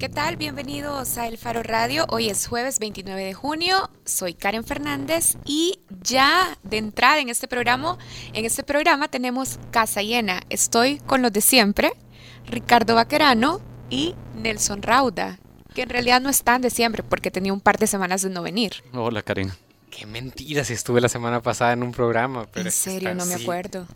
¿Qué tal? Bienvenidos a El Faro Radio. Hoy es jueves 29 de junio. Soy Karen Fernández y ya de entrada en este programa, en este programa tenemos casa llena. Estoy con los de siempre, Ricardo Vaquerano y Nelson Rauda, que en realidad no están de siempre porque tenía un par de semanas de no venir. Hola, Karen. Qué mentira si estuve la semana pasada en un programa. Pero en serio, no me acuerdo.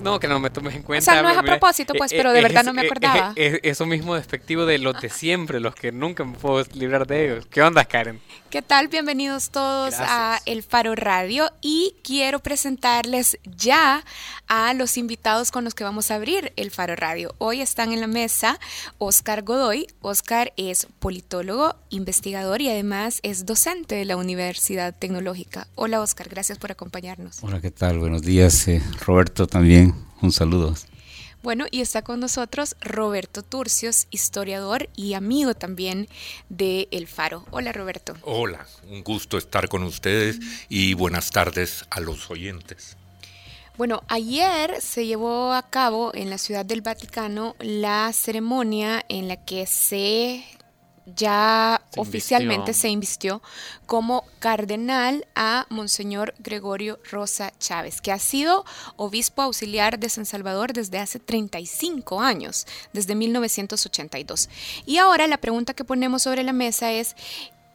No, que no me tomes en cuenta. O sea, no es a propósito, pues, pero de verdad no me acordaba. eso mismo despectivo de los de siempre, los que nunca me puedo librar de ellos. ¿Qué onda, Karen? ¿Qué tal? Bienvenidos todos a El Faro Radio y quiero presentarles ya a los invitados con los que vamos a abrir El Faro Radio. Hoy están en la mesa Oscar Godoy. Oscar es politólogo, investigador y además es docente de la Universidad Tecnológica. Hola, Oscar, gracias por acompañarnos. Hola, ¿qué tal? Buenos días, eh, Roberto también. Un saludo. Bueno, y está con nosotros Roberto Turcios, historiador y amigo también de El Faro. Hola Roberto. Hola, un gusto estar con ustedes y buenas tardes a los oyentes. Bueno, ayer se llevó a cabo en la Ciudad del Vaticano la ceremonia en la que se ya oficialmente se invistió como cardenal a Monseñor Gregorio Rosa Chávez, que ha sido obispo auxiliar de San Salvador desde hace 35 años, desde 1982. Y ahora la pregunta que ponemos sobre la mesa es,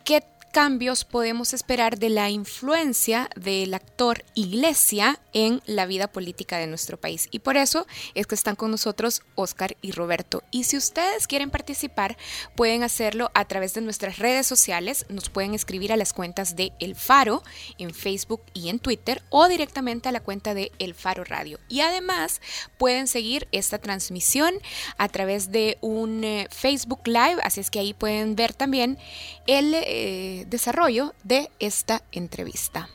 ¿qué cambios podemos esperar de la influencia del actor Iglesia en la vida política de nuestro país. Y por eso es que están con nosotros Oscar y Roberto. Y si ustedes quieren participar, pueden hacerlo a través de nuestras redes sociales. Nos pueden escribir a las cuentas de El Faro en Facebook y en Twitter o directamente a la cuenta de El Faro Radio. Y además pueden seguir esta transmisión a través de un eh, Facebook Live, así es que ahí pueden ver también el eh, desarrollo de esta entrevista.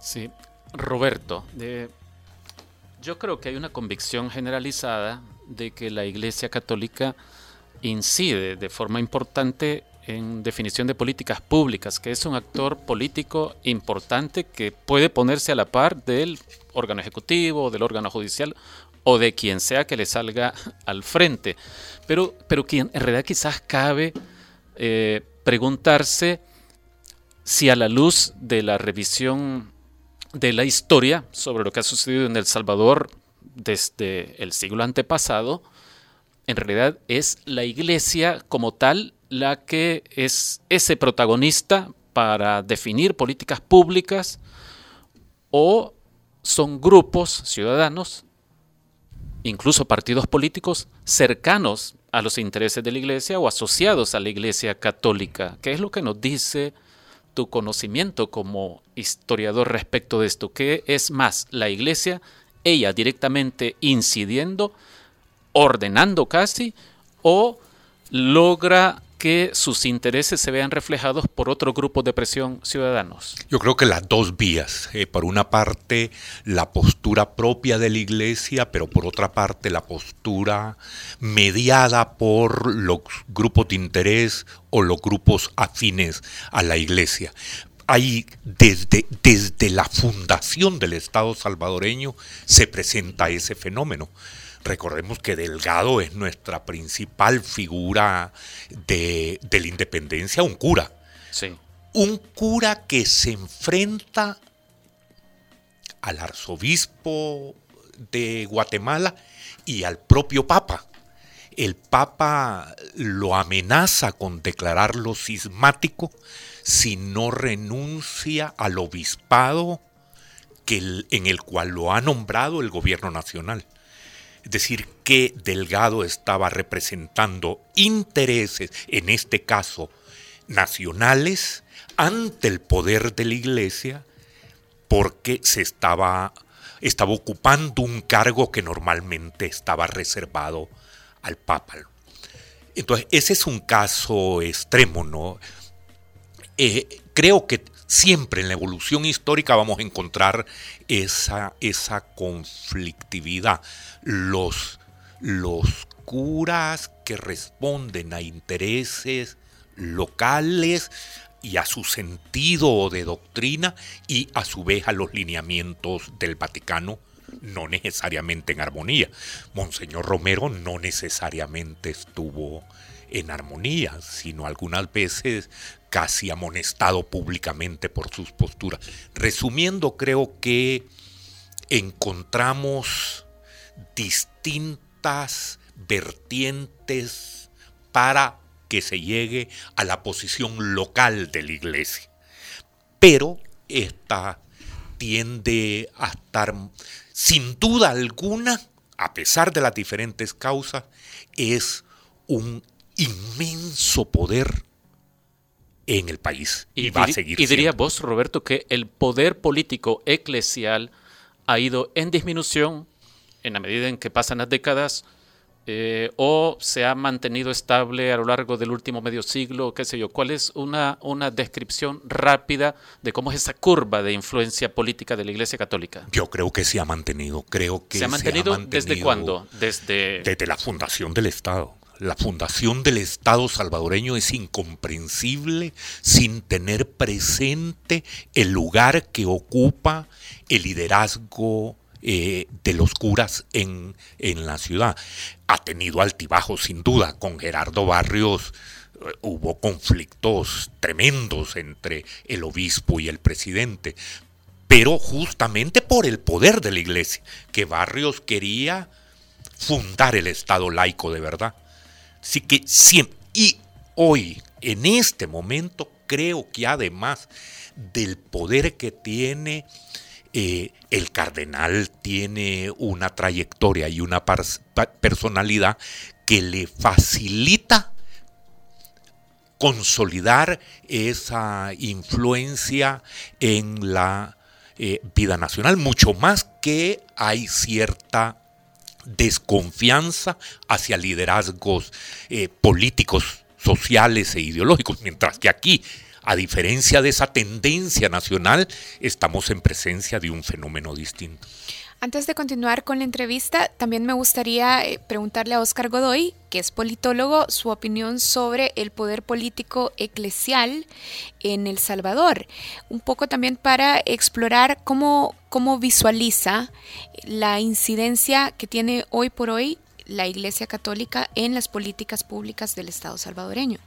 Sí, Roberto, yo creo que hay una convicción generalizada de que la Iglesia Católica incide de forma importante en definición de políticas públicas, que es un actor político importante que puede ponerse a la par del órgano ejecutivo, del órgano judicial o de quien sea que le salga al frente. Pero, pero en realidad quizás cabe eh, preguntarse si a la luz de la revisión de la historia sobre lo que ha sucedido en El Salvador desde el siglo antepasado, en realidad es la iglesia como tal la que es ese protagonista para definir políticas públicas o son grupos ciudadanos, incluso partidos políticos cercanos a los intereses de la iglesia o asociados a la iglesia católica. ¿Qué es lo que nos dice tu conocimiento como historiador respecto de esto? ¿Qué es más la iglesia, ella directamente incidiendo, ordenando casi, o logra que sus intereses se vean reflejados por otro grupo de presión ciudadanos? Yo creo que las dos vías. Eh, por una parte, la postura propia de la Iglesia, pero por otra parte, la postura mediada por los grupos de interés o los grupos afines a la Iglesia. Ahí, desde, desde la fundación del Estado salvadoreño, se presenta ese fenómeno. Recordemos que Delgado es nuestra principal figura de, la independencia, un cura. Sí. Un cura que se enfrenta al arzobispo de Guatemala y al propio Papa. El Papa lo amenaza con declararlo cismático si no renuncia al obispado que en el cual lo ha nombrado el gobierno nacional. Es decir, que Delgado estaba representando intereses, en este caso nacionales, ante el poder de la iglesia, porque se estaba, estaba ocupando un cargo que normalmente estaba reservado al Papa. Entonces, ese es un caso extremo, ¿no? Eh, creo que siempre en la evolución histórica vamos a encontrar esa, esa conflictividad. Los, los curas que responden a intereses locales y a su sentido de doctrina y a su vez a los lineamientos del Vaticano no necesariamente en armonía. Monseñor Romero no necesariamente estuvo en armonía, sino algunas veces casi amonestado públicamente por sus posturas. Resumiendo, creo que encontramos distintas vertientes para que se llegue a la posición local de la iglesia. Pero esta tiende a estar, sin duda alguna, a pesar de las diferentes causas, es un inmenso poder en el país y, va a seguir. Y diría vos, Roberto, que el poder político eclesial ha ido en disminución en la medida en que pasan las décadas eh, o se ha mantenido estable a lo largo del último medio siglo, qué sé yo. ¿Cuál es una, una descripción rápida de cómo es esa curva de influencia política de la Iglesia Católica? Yo creo que se ha mantenido, creo que se ha mantenido, desde cuándo? Desde desde la fundación del Estado. La fundación del Estado salvadoreño es incomprensible sin tener presente el lugar que ocupa el liderazgo eh, de los curas en, en, la ciudad. Ha tenido altibajos sin duda. Con Gerardo Barrios eh, hubo conflictos tremendos entre el obispo y el presidente, pero justamente por el poder de la iglesia, que Barrios quería fundar el Estado laico de verdad. Así que siempre, y hoy, en este momento, creo que además del poder que tiene eh, el cardenal tiene una trayectoria y una personalidad que le facilita consolidar esa influencia en la eh, vida nacional, mucho más que hay cierta desconfianza hacia liderazgos eh, políticos, sociales e ideológicos, mientras que aquí a diferencia de esa tendencia nacional, estamos en presencia de un fenómeno distinto. Antes de continuar con la entrevista, también me gustaría eh, preguntarle a Óscar Godoy, que es politólogo, su opinión sobre el poder político eclesial en El Salvador. Un poco también para explorar cómo, cómo visualiza la incidencia que tiene hoy por hoy la Iglesia Católica en las políticas públicas del Estado salvadoreño.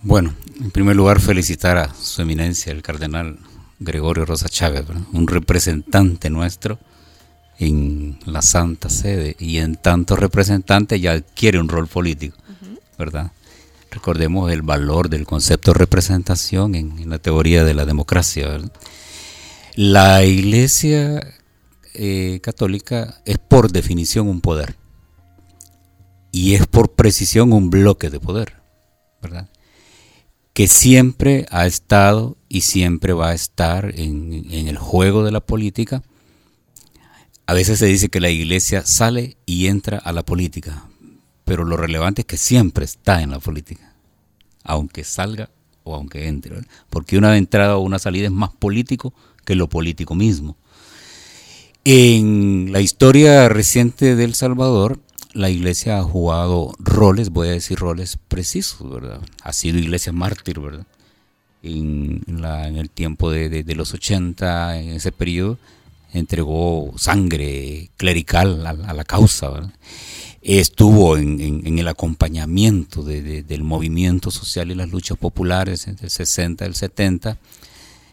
Bueno, en primer lugar felicitar a su eminencia, el cardenal Gregorio Rosa Chávez, un representante nuestro en la Santa Sede y en tanto representante ya adquiere un rol político, ¿verdad? Recordemos el valor del concepto de representación en, la teoría de la democracia. La Iglesia eh, católica es por definición un poder y es por precisión un bloque de poder, ¿verdad? que siempre ha estado y siempre va a estar en, el juego de la política. A veces se dice que la iglesia sale y entra a la política, pero lo relevante es que siempre está en la política, aunque salga o aunque entre, porque una entrada o una salida es más político que lo político mismo. En la historia reciente de El Salvador, la iglesia ha jugado roles, voy a decir roles precisos, ¿verdad? Ha sido iglesia mártir, ¿verdad? En, el tiempo de, los 80, en ese periodo, entregó sangre clerical a, la causa. Estuvo en, el acompañamiento del movimiento social y las luchas populares entre el 60 y el 70,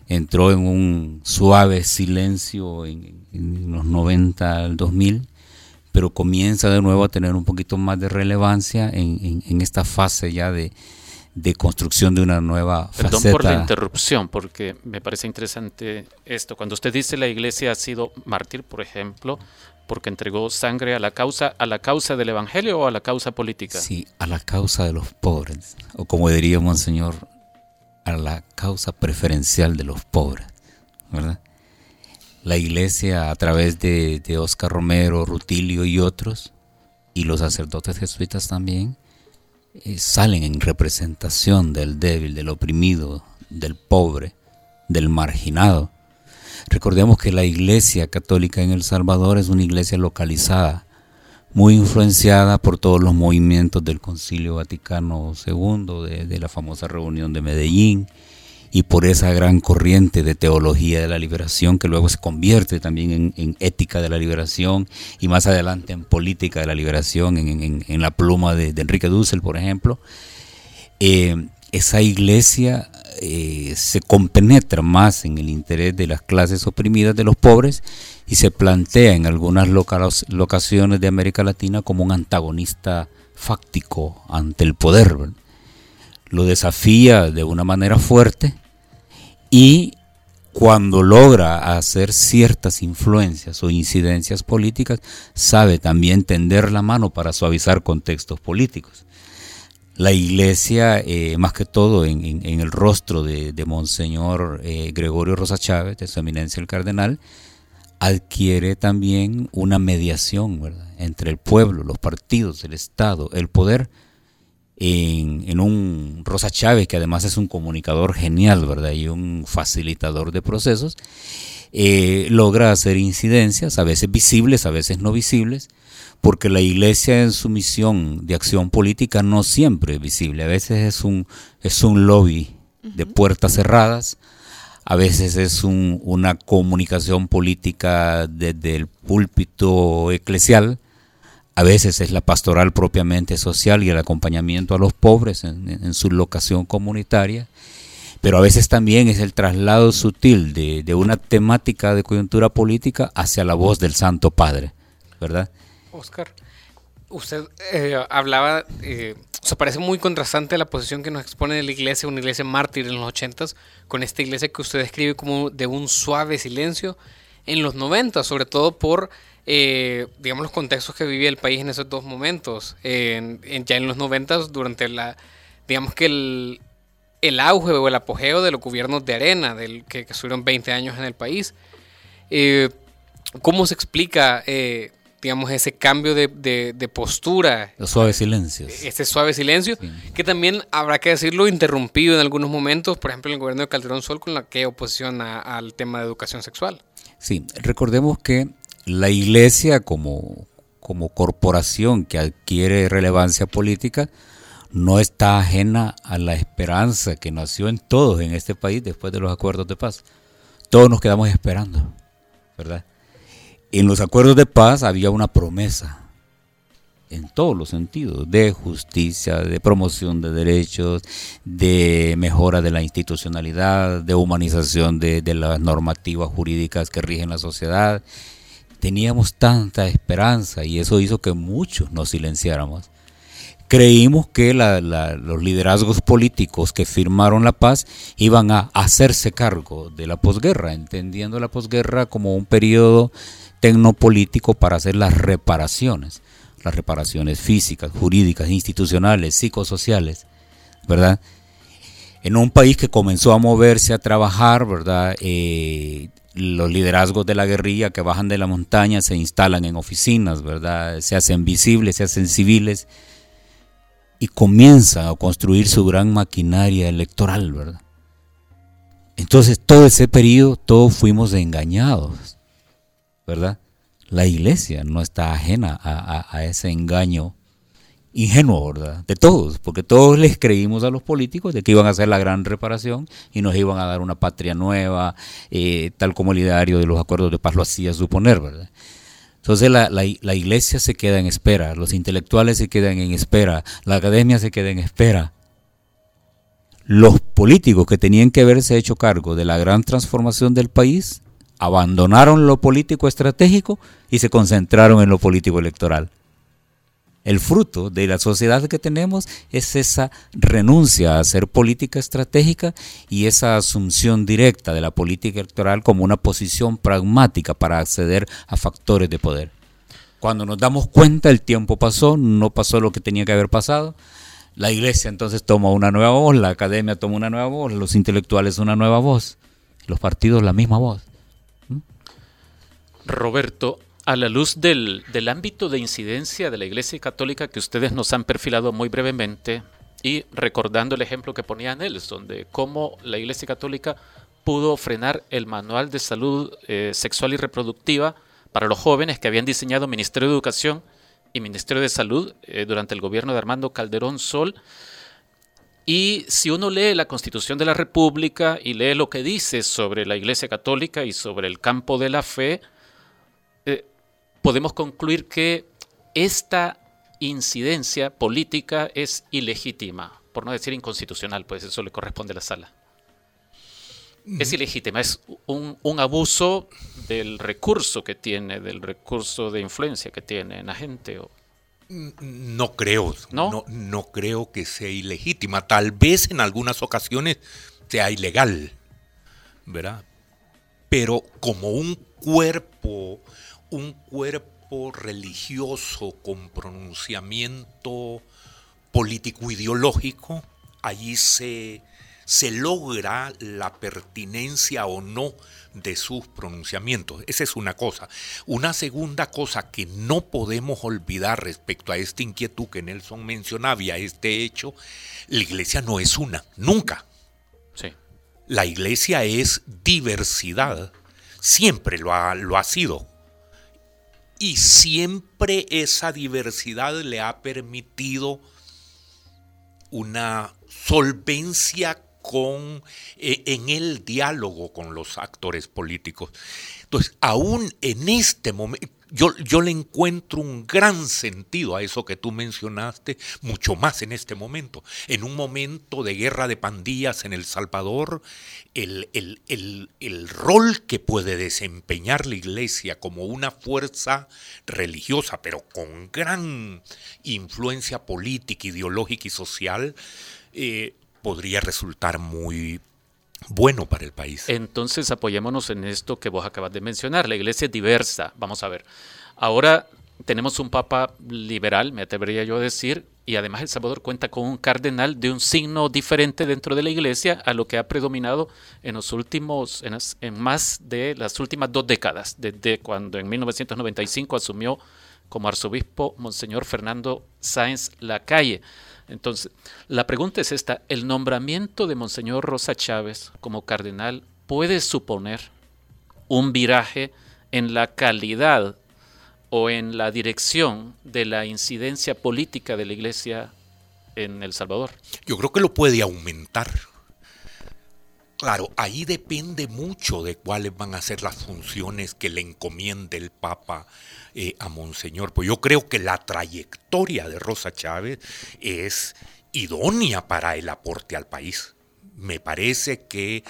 entró en un suave silencio en, en los 90 al 2000 pero comienza de nuevo a tener un poquito más de relevancia en, esta fase ya de, construcción de una nueva Perdón por la interrupción, porque me parece interesante esto. Cuando usted dice la iglesia ha sido mártir, por ejemplo, porque entregó sangre a la causa, a la causa del evangelio o a la causa política. Sí, a la causa de los pobres, o como diría Monseñor, a la causa preferencial de los pobres, ¿verdad? la iglesia a través de, de Oscar Romero, Rutilio y otros, y los sacerdotes jesuitas también, eh, salen en representación del débil, del oprimido, del pobre, del marginado. Recordemos que la iglesia católica en El Salvador es una iglesia localizada, muy influenciada por todos los movimientos del Concilio Vaticano II, de, de la famosa reunión de Medellín, y por esa gran corriente de teología de la liberación que luego se convierte también en, ética de la liberación y más adelante en política de la liberación, en, la pluma de, Enrique Dussel, por ejemplo, eh, esa iglesia eh, se compenetra más en el interés de las clases oprimidas, de los pobres, y se plantea en algunas locaciones de América Latina como un antagonista fáctico ante el poder. Lo desafía de una manera fuerte y cuando logra hacer ciertas influencias o incidencias políticas, sabe también tender la mano para suavizar contextos políticos. La iglesia, eh, más que todo en, el rostro de, Monseñor eh, Gregorio Rosa Chávez, de su eminencia el cardenal, adquiere también una mediación entre el pueblo, los partidos, el Estado, el poder, en, un Rosa Chávez, que además es un comunicador genial, ¿verdad? Y un facilitador de procesos, eh, logra hacer incidencias, a veces visibles, a veces no visibles, porque la iglesia en su misión de acción política no siempre es visible, a veces es un, es un lobby de puertas cerradas, a veces es una comunicación política desde el púlpito eclesial, a veces es la pastoral propiamente social y el acompañamiento a los pobres en, su locación comunitaria, pero a veces también es el traslado sutil de, una temática de coyuntura política hacia la voz del Santo Padre, ¿verdad? Oscar, usted eh, hablaba, eh, o sea, parece muy contrastante la posición que nos expone de la iglesia, una iglesia mártir en los ochentas, con esta iglesia que usted describe como de un suave silencio en los noventas, sobre todo por eh, digamos, los contextos que vivía el país en esos dos momentos. En, ya en los noventas, durante la, digamos que el, el, auge o el apogeo de los gobiernos de arena, del, que, estuvieron 20 años en el país. Eh, ¿Cómo se explica, eh, digamos, ese cambio de, de, postura? Los suaves silencios. Este suave silencio, que también habrá que decirlo interrumpido en algunos momentos, por ejemplo, en el gobierno de Calderón Sol, con la que oposición al tema de educación sexual. Sí, recordemos que la iglesia como, como corporación que adquiere relevancia política no está ajena a la esperanza que nació en todos en este país después de los acuerdos de paz. Todos nos quedamos esperando, ¿verdad? En los acuerdos de paz había una promesa en todos los sentidos, de justicia, de promoción de derechos, de mejora de la institucionalidad, de humanización de, de las normativas jurídicas que rigen la sociedad teníamos tanta esperanza y eso hizo que muchos nos silenciáramos. Creímos que los liderazgos políticos que firmaron la paz iban a hacerse cargo de la posguerra, entendiendo la posguerra como un periodo tecnopolítico para hacer las reparaciones, las reparaciones físicas, jurídicas, institucionales, psicosociales, ¿verdad? En un país que comenzó a moverse, a trabajar, ¿verdad? Eh, los liderazgos de la guerrilla que bajan de la montaña se instalan en oficinas, ¿verdad? Se hacen visibles, se hacen civiles y comienzan a construir su gran maquinaria electoral, ¿verdad? Entonces, todo ese periodo, todos fuimos engañados, ¿verdad? La iglesia no está ajena a ese engaño ingenuo, ¿verdad? De todos, porque todos les creímos a los políticos de que iban a hacer la gran reparación y nos iban a dar una patria nueva, eh, tal como el ideario de los acuerdos de paz lo hacía suponer, ¿verdad? Entonces la, la, iglesia se queda en espera, los intelectuales se quedan en espera, la academia se queda en espera. Los políticos que tenían que haberse hecho cargo de la gran transformación del país abandonaron lo político estratégico y se concentraron en lo político electoral. El fruto de la sociedad que tenemos es esa renuncia a hacer política estratégica y esa asunción directa de la política electoral como una posición pragmática para acceder a factores de poder. Cuando nos damos cuenta, el tiempo pasó, no pasó lo que tenía que haber pasado. La iglesia entonces toma una nueva voz, la academia toma una nueva voz, los intelectuales una nueva voz, los partidos la misma voz. ¿Mm? Roberto, a la luz del, ámbito de incidencia de la Iglesia Católica que ustedes nos han perfilado muy brevemente y recordando el ejemplo que ponía Nelson de cómo la Iglesia Católica pudo frenar el manual de salud eh, sexual y reproductiva para los jóvenes que habían diseñado Ministerio de Educación y Ministerio de Salud eh, durante el gobierno de Armando Calderón Sol. Y si uno lee la Constitución de la República y lee lo que dice sobre la Iglesia Católica y sobre el campo de la fe, podemos concluir que esta incidencia política es ilegítima, por no decir inconstitucional, pues eso le corresponde a la sala. Es ilegítima, es un, un, abuso del recurso que tiene, del recurso de influencia que tiene en la gente. O, no creo, ¿No? ¿No? creo que sea ilegítima. Tal vez en algunas ocasiones sea ilegal, ¿verdad? Pero como un cuerpo, un cuerpo religioso con pronunciamiento político-ideológico, allí se, se logra la pertinencia o no de sus pronunciamientos. Esa es una cosa. Una segunda cosa que no podemos olvidar respecto a esta inquietud que Nelson mencionaba y a este hecho, la iglesia no es una, nunca. Sí. La iglesia es diversidad, siempre lo ha, lo ha sido. Y siempre esa diversidad le ha permitido una solvencia con, eh, en el diálogo con los actores políticos. Entonces, aún en este momento, yo, yo, le encuentro un gran sentido a eso que tú mencionaste, mucho más en este momento. En un momento de guerra de pandillas en El Salvador, el, el, el, rol que puede desempeñar la iglesia como una fuerza religiosa, pero con gran influencia política, ideológica y social, eh, podría resultar muy bueno para el país. Entonces apoyémonos en esto que vos acabas de mencionar. La iglesia es diversa. Vamos a ver. Ahora tenemos un papa liberal, me atrevería yo a decir, y además El Salvador cuenta con un cardenal de un signo diferente dentro de la iglesia a lo que ha predominado en los últimos, en, en más de las últimas dos décadas, desde cuando en 1995 asumió como arzobispo Monseñor Fernando Sáenz Lacalle. Entonces, la pregunta es esta, ¿el nombramiento de Monseñor Rosa Chávez como cardenal puede suponer un viraje en la calidad o en la dirección de la incidencia política de la Iglesia en El Salvador? Yo creo que lo puede aumentar. Claro, ahí depende mucho de cuáles van a ser las funciones que le encomiende el Papa eh, a Monseñor. Pues yo creo que la trayectoria de Rosa Chávez es idónea para el aporte al país. Me parece que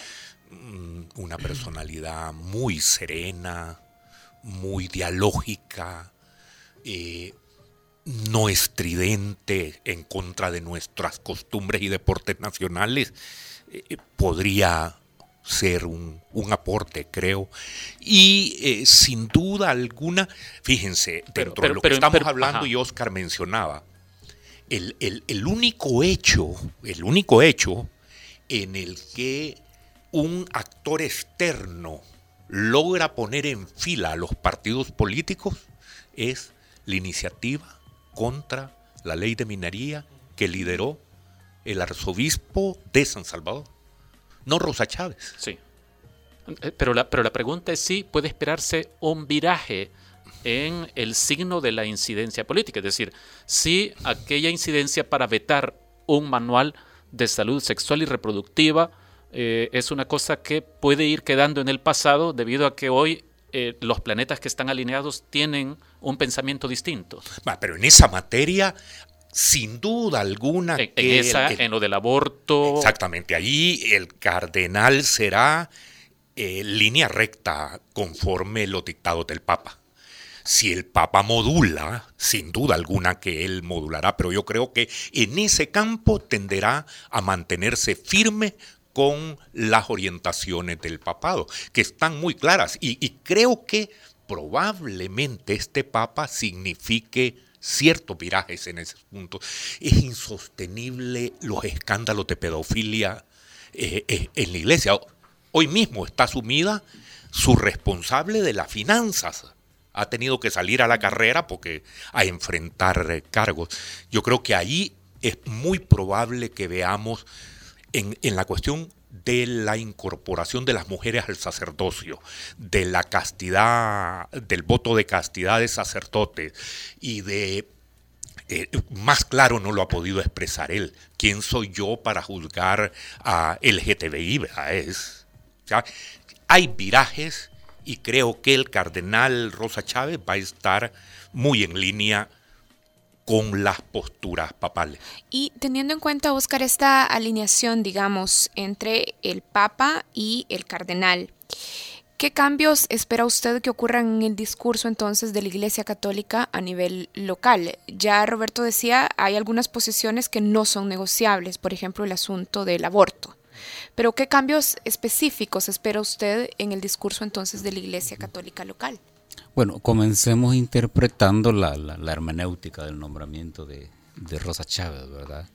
mm, una personalidad muy serena, muy dialógica, eh, no estridente en contra de nuestras costumbres y deportes nacionales, eh, podría ser un, aporte, creo. Y eh, sin duda alguna, fíjense, dentro de lo que estamos hablando y Oscar mencionaba, el, el, único hecho, el único hecho en el que un actor externo logra poner en fila a los partidos políticos es la iniciativa contra la ley de minería que lideró el arzobispo de San Salvador no Rosa Chávez. Sí. Eh, pero la, pero la pregunta es si puede esperarse un viraje en el signo de la incidencia política, es decir, si aquella incidencia para vetar un manual de salud sexual y reproductiva eh, es una cosa que puede ir quedando en el pasado debido a que hoy eh, los planetas que están alineados tienen un pensamiento distinto. pero en esa materia sin duda alguna en, esa, en lo del aborto. Exactamente, allí el cardenal será eh, línea recta conforme los dictados del Papa. Si el Papa modula, sin duda alguna que él modulará, pero yo creo que en ese campo tenderá a mantenerse firme con las orientaciones del papado, que están muy claras. y creo que probablemente este Papa signifique ciertos virajes en ese punto. Es insostenible los escándalos de pedofilia eh, eh, en la iglesia. Hoy mismo está asumida su responsable de las finanzas. Ha tenido que salir a la carrera porque a enfrentar cargos. Yo creo que ahí es muy probable que veamos en, en la cuestión de la incorporación de las mujeres al sacerdocio, de la castidad, del voto de castidad de sacerdotes y de eh, más claro no lo ha podido expresar él. ¿Quién soy yo para juzgar a LGTBI? Es, hay virajes y creo que el cardenal Rosa Chávez va a estar muy en línea con las posturas papales. Y teniendo en cuenta, Oscar, esta alineación, digamos, entre el Papa y el cardenal, ¿qué cambios espera usted que ocurran en el discurso entonces de la Iglesia Católica a nivel local? Ya Roberto decía, hay algunas posiciones que no son negociables, por ejemplo, el asunto del aborto. Pero ¿qué cambios específicos espera usted en el discurso entonces de la Iglesia Católica local? Bueno, comencemos interpretando la, hermenéutica del nombramiento de, Rosa Chávez, ¿verdad?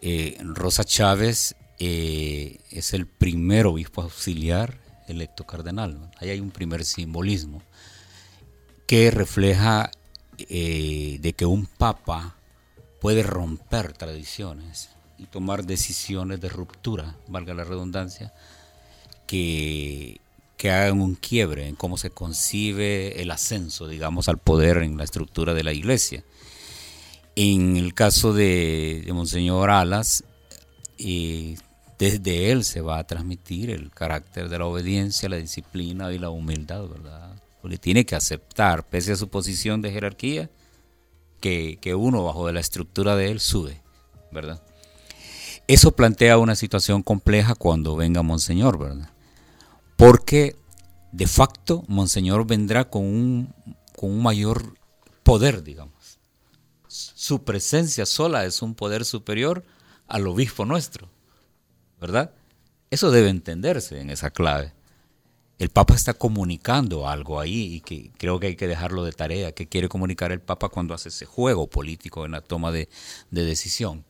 Eh, Rosa Chávez eh, es el primer obispo auxiliar electo cardenal. Ahí hay un primer simbolismo que refleja eh, de que un papa puede romper tradiciones y tomar decisiones de ruptura, valga la redundancia, que que hagan un quiebre en cómo se concibe el ascenso, digamos, al poder en la estructura de la iglesia. En el caso de, Monseñor Alas, eh, desde él se va a transmitir el carácter de la obediencia, la disciplina y la humildad, ¿verdad? Porque tiene que aceptar, pese a su posición de jerarquía, que, que uno bajo de la estructura de él sube, ¿verdad? Eso plantea una situación compleja cuando venga Monseñor, ¿verdad? Porque de facto Monseñor vendrá con un, con un mayor poder, digamos. Su presencia sola es un poder superior al obispo nuestro, ¿verdad? Eso debe entenderse en esa clave. El Papa está comunicando algo ahí y que creo que hay que dejarlo de tarea. ¿Qué quiere comunicar el Papa cuando hace ese juego político en la toma de, decisión?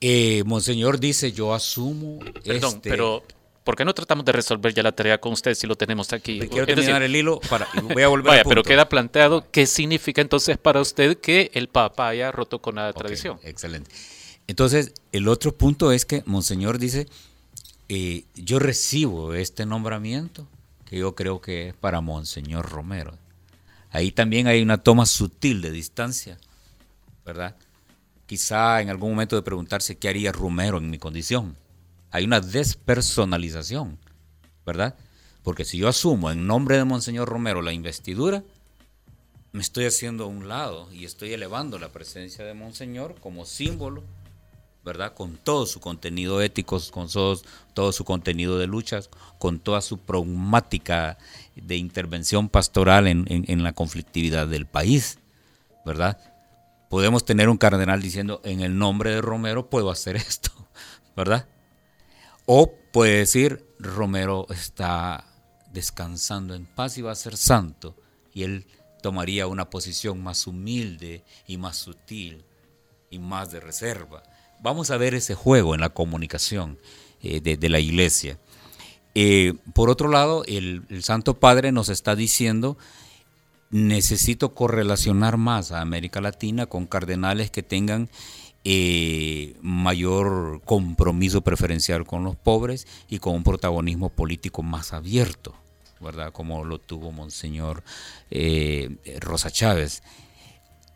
Eh, Monseñor dice, yo asumo... Perdón, este pero ¿por qué no tratamos de resolver ya la tarea con usted si lo tenemos aquí? quiero terminar el hilo para voy a volver Vaya, pero queda planteado qué significa entonces para usted que el Papa haya roto con la tradición. Excelente. Entonces, el otro punto es que Monseñor dice, eh, yo recibo este nombramiento que yo creo que es para Monseñor Romero. Ahí también hay una toma sutil de distancia, ¿verdad? Quizá en algún momento de preguntarse qué haría Romero en mi condición hay una despersonalización, ¿verdad? Porque si yo asumo en nombre de Monseñor Romero la investidura, me estoy haciendo a un lado y estoy elevando la presencia de Monseñor como símbolo, ¿verdad? Con todo su contenido ético, con todo, su contenido de luchas, con toda su pragmática de intervención pastoral en la conflictividad del país, ¿verdad? Podemos tener un cardenal diciendo, en el nombre de Romero puedo hacer esto, ¿verdad? O puede decir, Romero está descansando en paz y va a ser santo. Y él tomaría una posición más humilde y más sutil y más de reserva. Vamos a ver ese juego en la comunicación eh, de, la iglesia. Eh, por otro lado, el, el Santo Padre nos está diciendo necesito correlacionar más a América Latina con cardenales que tengan eh, mayor compromiso preferencial con los pobres y con un protagonismo político más abierto, ¿verdad? Como lo tuvo Monseñor eh, Rosa Chávez,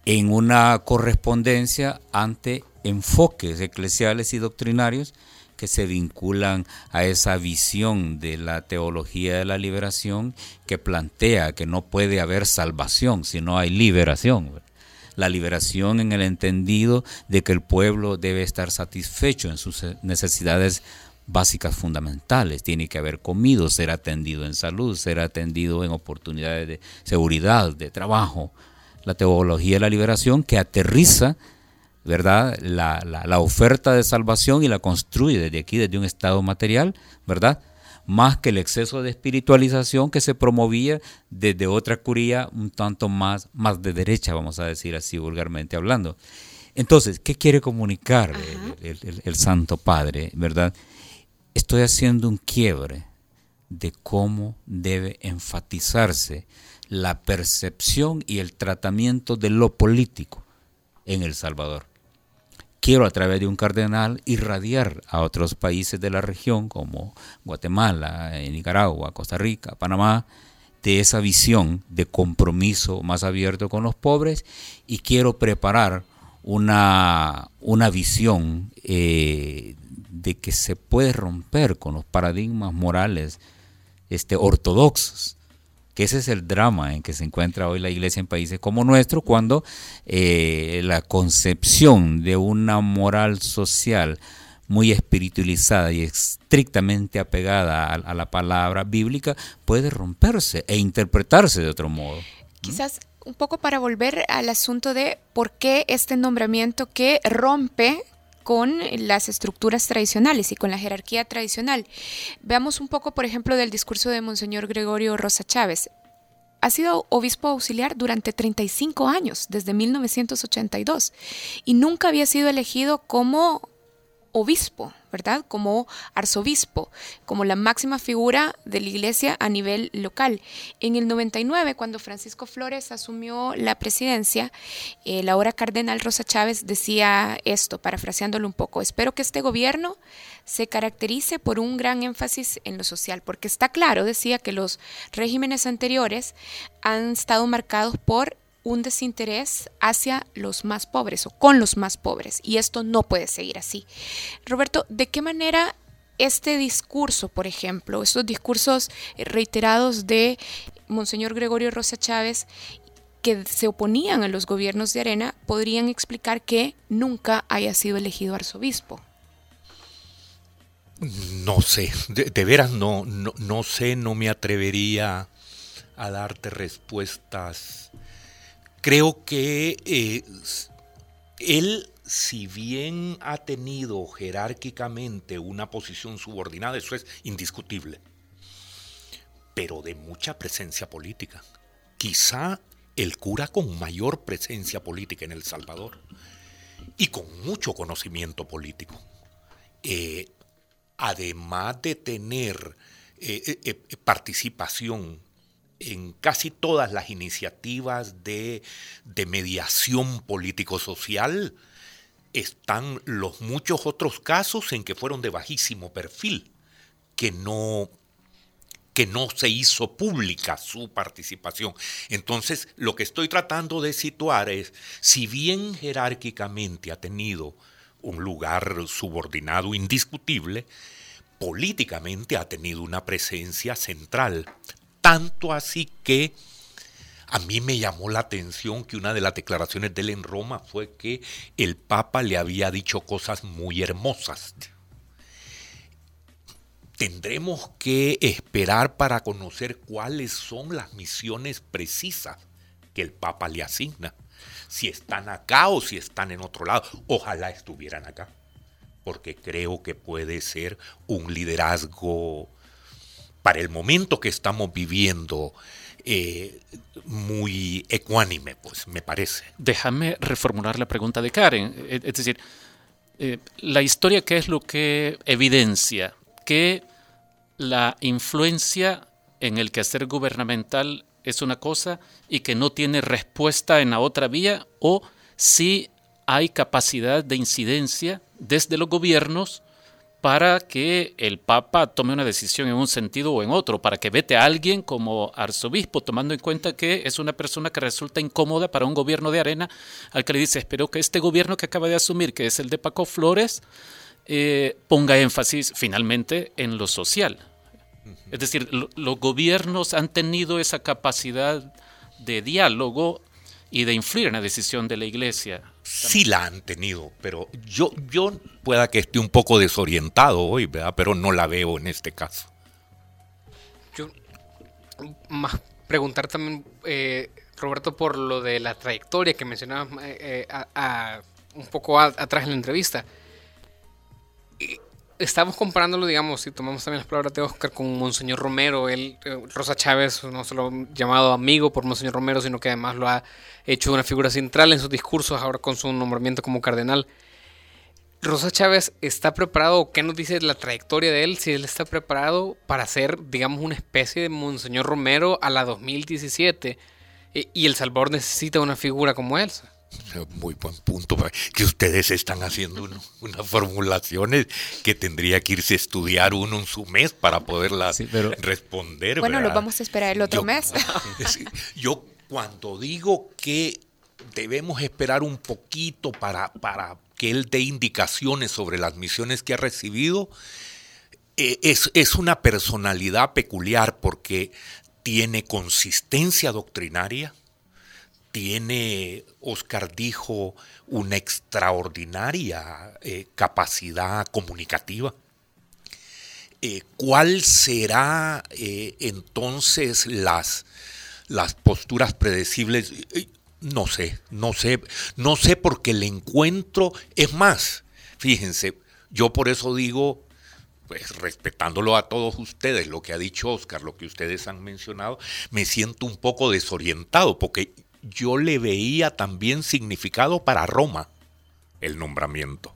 en una correspondencia ante enfoques eclesiales y doctrinarios que se vinculan a esa visión de la teología de la liberación que plantea que no puede haber salvación si no hay liberación la liberación en el entendido de que el pueblo debe estar satisfecho en sus necesidades básicas fundamentales. Tiene que haber comido, ser atendido en salud, ser atendido en oportunidades de seguridad, de trabajo. La teología de la liberación que aterriza ¿verdad? La, la oferta de salvación y la construye desde aquí, desde un estado material, ¿verdad? Más que el exceso de espiritualización que se promovía desde otra curía un tanto más, más de derecha, vamos a decir así vulgarmente hablando. Entonces, ¿qué quiere comunicar el, el, Santo Padre, verdad? Estoy haciendo un quiebre de cómo debe enfatizarse la percepción y el tratamiento de lo político en El Salvador quiero a través de un cardenal irradiar a otros países de la región como Guatemala, eh, Nicaragua, Costa Rica, Panamá, de esa visión de compromiso más abierto con los pobres y quiero preparar una, una visión eh, de que se puede romper con los paradigmas morales este, ortodoxos, que ese es el drama en que se encuentra hoy la iglesia en países como nuestro, cuando eh, la concepción de una moral social muy espiritualizada y estrictamente apegada a, la palabra bíblica puede romperse e interpretarse de otro modo. Quizás un poco para volver al asunto de por qué este nombramiento que rompe con las estructuras tradicionales y con la jerarquía tradicional. Veamos un poco, por ejemplo, del discurso de Monseñor Gregorio Rosa Chávez. Ha sido obispo auxiliar durante 35 años, desde 1982, y nunca había sido elegido como obispo, ¿verdad? Como arzobispo, como la máxima figura de la iglesia a nivel local. En el 99, cuando Francisco Flores asumió la presidencia, la ahora cardenal Rosa Chávez decía esto, parafraseándolo un poco, espero que este gobierno se caracterice por un gran énfasis en lo social, porque está claro, decía, que los regímenes anteriores han estado marcados por un desinterés hacia los más pobres o con los más pobres. Y esto no puede seguir así. Roberto, ¿de qué manera este discurso, por ejemplo, estos discursos reiterados de Monseñor Gregorio Rosa Chávez que se oponían a los gobiernos de Arena, podrían explicar que nunca haya sido elegido arzobispo? No sé, de, veras no, no, no sé, no me atrevería a darte respuestas creo que eh, él, si bien ha tenido jerárquicamente una posición subordinada, eso es indiscutible, pero de mucha presencia política. Quizá el cura con mayor presencia política en El Salvador y con mucho conocimiento político. Eh, además de tener eh, participación en casi todas las iniciativas de, mediación político-social están los muchos otros casos en que fueron de bajísimo perfil, que no, que no se hizo pública su participación. Entonces, lo que estoy tratando de situar es, si bien jerárquicamente ha tenido un lugar subordinado indiscutible, políticamente ha tenido una presencia central, tanto así que a mí me llamó la atención que una de las declaraciones de él en Roma fue que el Papa le había dicho cosas muy hermosas. Tendremos que esperar para conocer cuáles son las misiones precisas que el Papa le asigna. Si están acá o si están en otro lado. Ojalá estuvieran acá, porque creo que puede ser un liderazgo para el momento que estamos viviendo eh, muy ecuánime, pues me parece. Déjame reformular la pregunta de Karen. Eh, es decir, eh, la historia, ¿qué es lo que evidencia? Que la influencia en el quehacer gubernamental es una cosa y que no tiene respuesta en la otra vía, o si hay capacidad de incidencia desde los gobiernos para que el Papa tome una decisión en un sentido o en otro, para que vete a alguien como arzobispo, tomando en cuenta que es una persona que resulta incómoda para un gobierno de arena, al que le dice, espero que este gobierno que acaba de asumir, que es el de Paco Flores, eh, ponga énfasis finalmente en lo social. Es decir, los gobiernos han tenido esa capacidad de diálogo y de influir en la decisión de la iglesia. Sí la han tenido, pero yo, yo pueda que esté un poco desorientado hoy, ¿verdad? pero no la veo en este caso. Yo, más preguntar también, eh, Roberto, por lo de la trayectoria que mencionabas eh, eh, un poco atrás en la entrevista estamos comparándolo, digamos, si tomamos también las palabras de Oscar con Monseñor Romero, él, eh, Rosa Chávez, no solo llamado amigo por Monseñor Romero, sino que además lo ha hecho una figura central en sus discursos, ahora con su nombramiento como cardenal. Rosa Chávez está preparado, ¿qué nos dice la trayectoria de él? Si él está preparado para ser, digamos, una especie de Monseñor Romero a la 2017 eh, y El Salvador necesita una figura como él. Muy buen punto, que ustedes están haciendo unas formulaciones que tendría que irse a estudiar uno en su mes para poderlas responder. Bueno, lo vamos a esperar el otro mes. Yo cuando digo que debemos esperar un poquito para, para que él dé indicaciones sobre las misiones que ha recibido, eh, es, es una personalidad peculiar porque tiene consistencia doctrinaria, tiene, Oscar dijo, una extraordinaria eh, capacidad comunicativa. Eh, ¿Cuál será entonces las, las posturas predecibles? No sé, no sé, no sé porque el encuentro es más. Fíjense, yo por eso digo, pues respetándolo a todos ustedes, lo que ha dicho Oscar, lo que ustedes han mencionado, me siento un poco desorientado porque yo le veía también significado para Roma el nombramiento.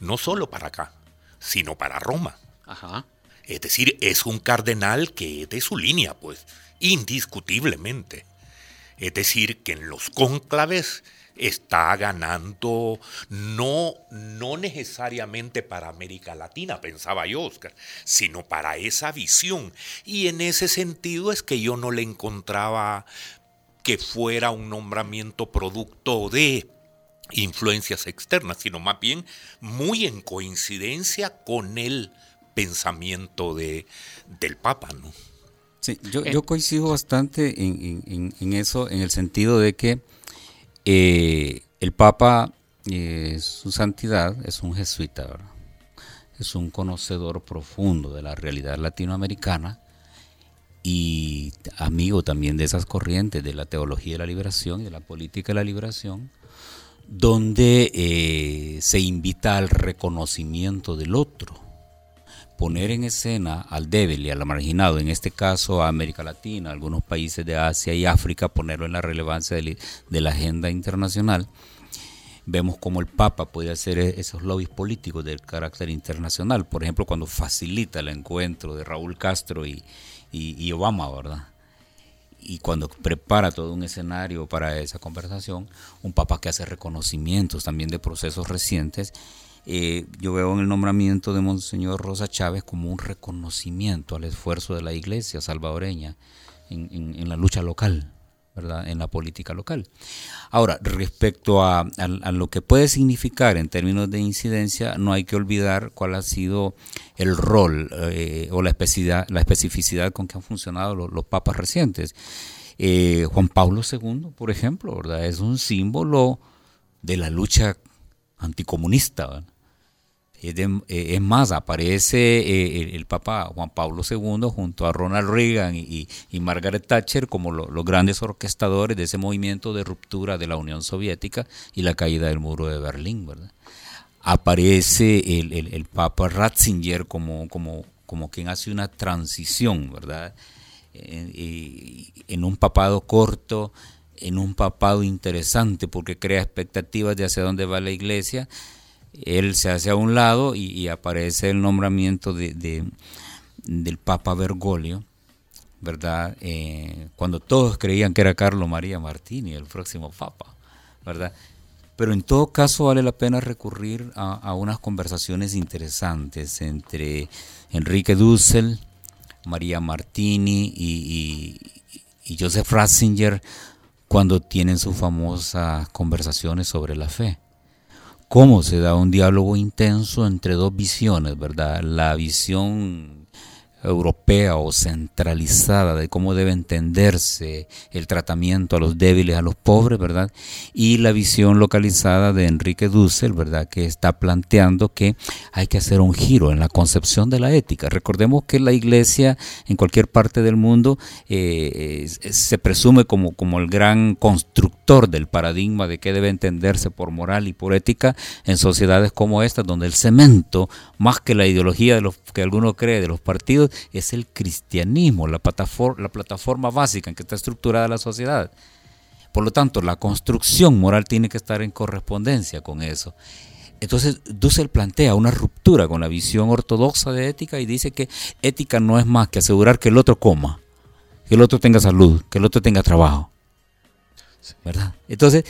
No solo para acá, sino para Roma. Ajá. Es decir, es un cardenal que es de su línea, pues, indiscutiblemente. Es decir, que en los cónclaves está ganando no, no necesariamente para América Latina, pensaba yo, Oscar, sino para esa visión. Y en ese sentido es que yo no le encontraba que fuera un nombramiento producto de influencias externas, sino más bien muy en coincidencia con el pensamiento de, del Papa, ¿no? Sí, yo, yo coincido bastante en, eso, en el sentido de que eh, el Papa, eh, su santidad, es un jesuita, ¿verdad? es un conocedor profundo de la realidad latinoamericana y amigo también de esas corrientes de la teología de la liberación y de la política de la liberación, donde eh, se invita al reconocimiento del otro poner en escena al débil y al marginado, en este caso a América Latina, algunos países de Asia y África, ponerlo en la relevancia de, la agenda internacional, vemos cómo el Papa puede hacer e-, esos lobbies políticos de carácter internacional. Por ejemplo, cuando facilita el encuentro de Raúl Castro y, y, Obama, ¿verdad? Y cuando prepara todo un escenario para esa conversación, un Papa que hace reconocimientos también de procesos recientes eh, yo veo en el nombramiento de Monseñor Rosa Chávez como un reconocimiento al esfuerzo de la iglesia salvadoreña en, la lucha local, ¿verdad? en la política local. Ahora, respecto a, lo que puede significar en términos de incidencia, no hay que olvidar cuál ha sido el rol eh, o la especificidad, la especificidad con que han funcionado los, papas recientes. Eh, Juan Pablo II, por ejemplo, es un símbolo de la lucha anticomunista. ¿verdad? Eh, es más, aparece eh, el, Papa Juan Pablo II junto a Ronald Reagan y, Margaret Thatcher como los grandes orquestadores de ese movimiento de ruptura de la Unión Soviética y la caída del muro de Berlín. ¿verdad? Aparece el, Papa Ratzinger como, como, como quien hace una transición, ¿verdad? en un papado corto, en un papado interesante porque crea expectativas de hacia dónde va la iglesia él se hace a un lado y, aparece el nombramiento de, del Papa Bergoglio, ¿verdad? Eh, cuando todos creían que era Carlo María Martini, el próximo Papa, ¿verdad? Pero en todo caso vale la pena recurrir a, unas conversaciones interesantes entre Enrique Dussel, María Martini y, y Joseph Ratzinger cuando tienen sus famosas conversaciones sobre la fe cómo se da un diálogo intenso entre dos visiones, ¿verdad? La visión europea o centralizada de cómo debe entenderse el tratamiento a los débiles, a los pobres, ¿verdad? Y la visión localizada de Enrique Dussel, ¿verdad? Que está planteando que hay que hacer un giro en la concepción de la ética. Recordemos que la iglesia en cualquier parte del mundo eh, se presume como, como el gran constructor del paradigma de qué debe entenderse por moral y por ética en sociedades como esta, donde el cemento, más que la ideología de los que alguno cree de los partidos, es el cristianismo, la plataforma, la plataforma básica en que está estructurada la sociedad. Por lo tanto, la construcción moral tiene que estar en correspondencia con eso. Entonces, Dussel plantea una ruptura con la visión ortodoxa de ética y dice que ética no es más que asegurar que el otro coma, que el otro tenga salud, que el otro tenga trabajo. ¿Verdad? Entonces,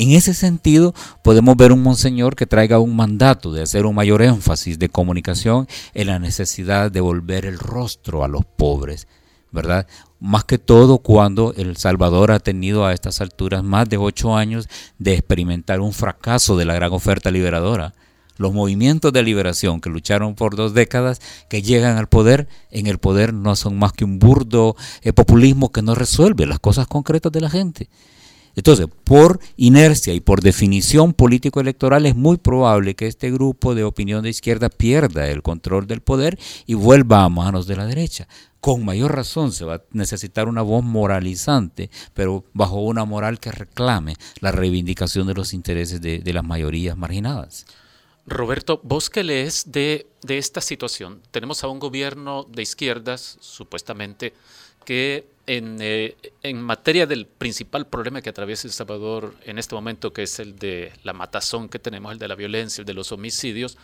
En ese sentido, podemos ver un monseñor que traiga un mandato de hacer un mayor énfasis de comunicación en la necesidad de volver el rostro a los pobres, ¿verdad? Más que todo cuando El Salvador ha tenido a estas alturas más de ocho años de experimentar un fracaso de la gran oferta liberadora los movimientos de liberación que lucharon por dos décadas, que llegan al poder, en el poder no son más que un burdo eh, populismo que no resuelve las cosas concretas de la gente. Entonces, por inercia y por definición político-electoral es muy probable que este grupo de opinión de izquierda pierda el control del poder y vuelva a manos de la derecha. Con mayor razón se va a necesitar una voz moralizante, pero bajo una moral que reclame la reivindicación de los intereses de, las mayorías marginadas. Roberto, vos qué lees de, esta situación. Tenemos a un gobierno de izquierdas, supuestamente, que eh, en, materia del principal problema que atraviesa El Salvador en este momento, que es el de la matazón que tenemos, el de la violencia, el de los homicidios,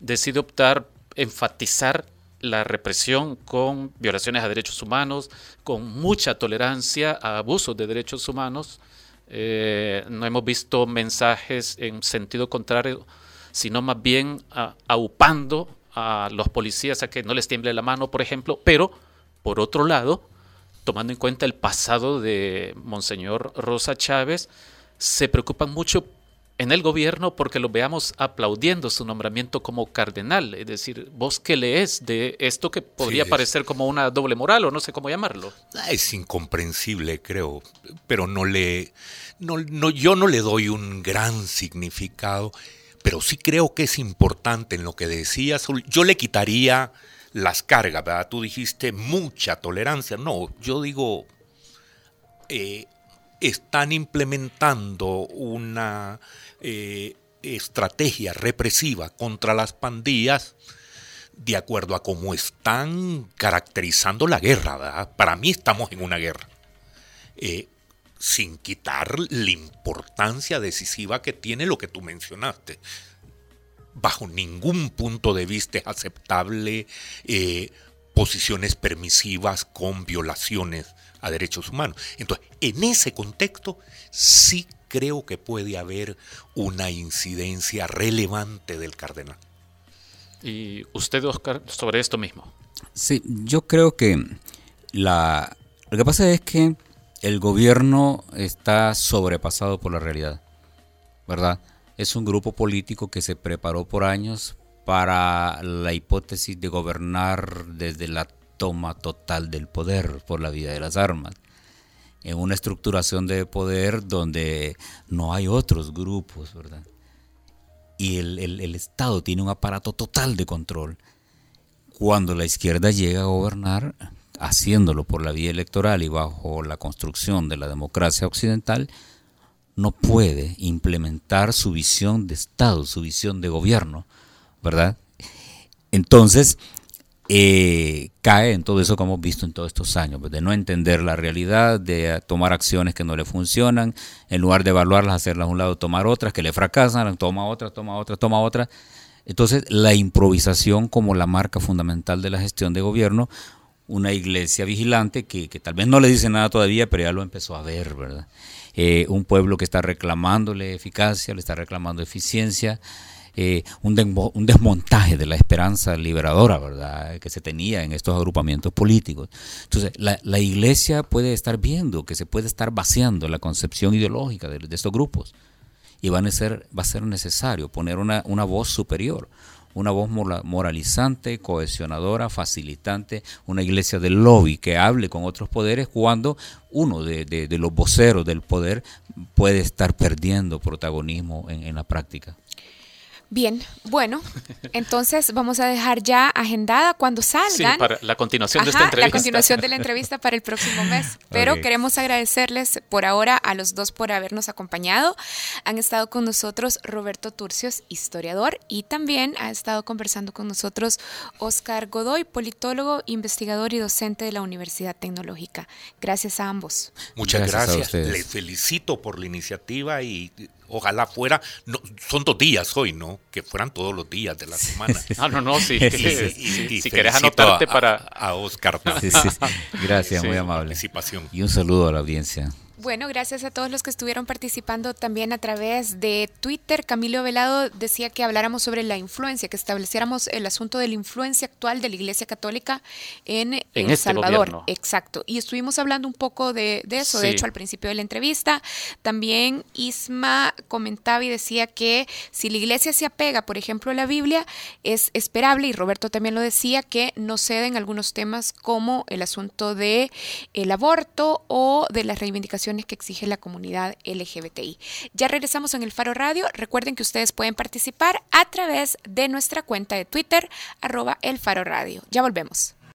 decide optar, enfatizar la represión con violaciones a derechos humanos, con mucha tolerancia a abusos de derechos humanos. Eh, no hemos visto mensajes en sentido contrario sino más bien aupando a los policías a que no les tiemble la mano, por ejemplo, pero por otro lado, tomando en cuenta el pasado de Monseñor Rosa Chávez, se preocupan mucho en el gobierno porque lo veamos aplaudiendo su nombramiento como cardenal. Es decir, vos qué lees de esto que podría parecer como una doble moral o no sé cómo llamarlo. Ah, es incomprensible, creo, pero no le, no, yo no le doy un gran significado pero sí creo que es importante en lo que decías. Yo le quitaría las cargas, ¿verdad? Tú dijiste mucha tolerancia. No, yo digo, eh, están implementando una eh, estrategia represiva contra las pandillas de acuerdo a cómo están caracterizando la guerra. ¿verdad? Para mí estamos en una guerra. Eh, sin quitar la importancia decisiva que tiene lo que tú mencionaste. Bajo ningún punto de vista es aceptable eh, posiciones permisivas con violaciones a derechos humanos. Entonces, en ese contexto, sí creo que puede haber una incidencia relevante del cardenal. ¿Y usted, Oscar, sobre esto mismo? Sí, yo creo que la, lo que pasa es que el gobierno está sobrepasado por la realidad, ¿verdad? Es un grupo político que se preparó por años para la hipótesis de gobernar desde la toma total del poder por la vía de las armas, en una estructuración de poder donde no hay otros grupos, ¿verdad? Y el, el Estado tiene un aparato total de control. Cuando la izquierda llega a gobernar, haciéndolo por la vía electoral y bajo la construcción de la democracia occidental, no puede implementar su visión de Estado, su visión de gobierno, ¿verdad? Entonces, eh, cae en todo eso que hemos visto en todos estos años, pues, de no entender la realidad, de tomar acciones que no le funcionan, en lugar de evaluarlas, hacerlas a un lado, tomar otras que le fracasan, toma otras, toma otras, toma otras. Entonces, la improvisación como la marca fundamental de la gestión de gobierno una iglesia vigilante que, tal vez no le dice nada todavía, pero ya lo empezó a ver, ¿verdad? Eh, un pueblo que está reclamándole eficacia, le está reclamando eficiencia, eh, un, desmontaje de la esperanza liberadora, ¿verdad?, que se tenía en estos agrupamientos políticos. Entonces, la, iglesia puede estar viendo que se puede estar vaciando la concepción ideológica de, estos grupos y van a ser, va a ser necesario poner una voz superior, una voz moralizante, cohesionadora, facilitante, una iglesia del lobby que hable con otros poderes cuando uno de, los voceros del poder puede estar perdiendo protagonismo en la práctica. Bien, bueno, entonces vamos a dejar ya agendada cuando salgan. Sí, para la continuación de esta entrevista. La continuación de la entrevista para el próximo mes. Pero queremos agradecerles por ahora a los dos por habernos acompañado. Han estado con nosotros Roberto Turcios, historiador, y también ha estado conversando con nosotros Oscar Godoy, politólogo, investigador y docente de la Universidad Tecnológica. Gracias a ambos. Muchas gracias. Les felicito por la iniciativa y ojalá fuera, no, son dos días hoy, ¿no? Que fueran todos los días de la semana. Ah, no, no, sí. si querés anotarte para... A Oscar. Gracias, muy amable. Participación. Y un saludo a la audiencia. Bueno, gracias a todos los que estuvieron participando también a través de Twitter. Camilo Velado decía que habláramos sobre la influencia, que estableciéramos el asunto de la influencia actual de la Iglesia Católica en, El este Salvador. Exacto. Y estuvimos hablando un poco de, eso, de hecho, al principio de la entrevista. También Isma comentaba y decía que si la Iglesia se apega, por ejemplo, a la Biblia, es esperable, y Roberto también lo decía, que no ceden algunos temas como el asunto de el aborto o de las reivindicaciones que exige la comunidad LGBTI. Ya regresamos en el Faro Radio. Recuerden que ustedes pueden participar a través de nuestra cuenta de Twitter, arroba el Faro Radio. Ya volvemos.